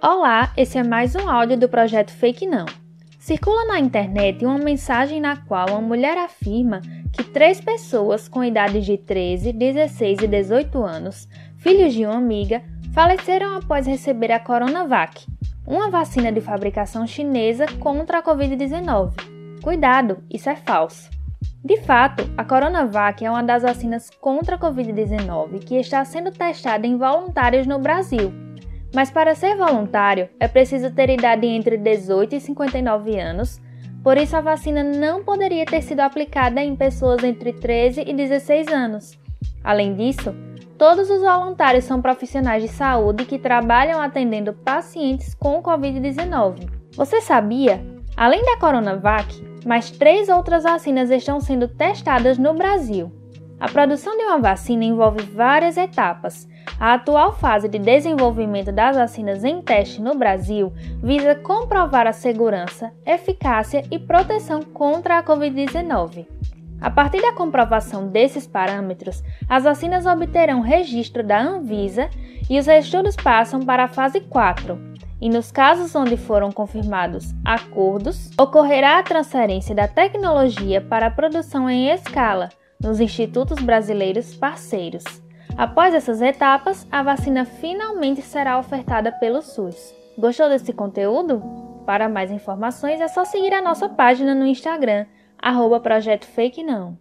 Olá, esse é mais um áudio do projeto Fake Não. Circula na internet uma mensagem na qual uma mulher afirma que três pessoas com idades de 13, 16 e 18 anos, filhos de uma amiga, faleceram após receber a Coronavac, uma vacina de fabricação chinesa contra a Covid-19. Cuidado, isso é falso. De fato, a Coronavac é uma das vacinas contra a Covid-19 que está sendo testada em voluntários no Brasil mas para ser voluntário é preciso ter idade entre 18 e 59 anos, por isso a vacina não poderia ter sido aplicada em pessoas entre 13 e 16 anos. Além disso, todos os voluntários são profissionais de saúde que trabalham atendendo pacientes com Covid-19. Você sabia? Além da Coronavac, mais três outras vacinas estão sendo testadas no Brasil. A produção de uma vacina envolve várias etapas a atual fase de desenvolvimento das vacinas em teste no Brasil visa comprovar a segurança, eficácia e proteção contra a Covid-19. A partir da comprovação desses parâmetros, as vacinas obterão registro da Anvisa e os estudos passam para a fase 4. E nos casos onde foram confirmados acordos, ocorrerá a transferência da tecnologia para a produção em escala nos institutos brasileiros parceiros. Após essas etapas, a vacina finalmente será ofertada pelo SUS. Gostou desse conteúdo? Para mais informações é só seguir a nossa página no Instagram, arroba Projeto Fake Não.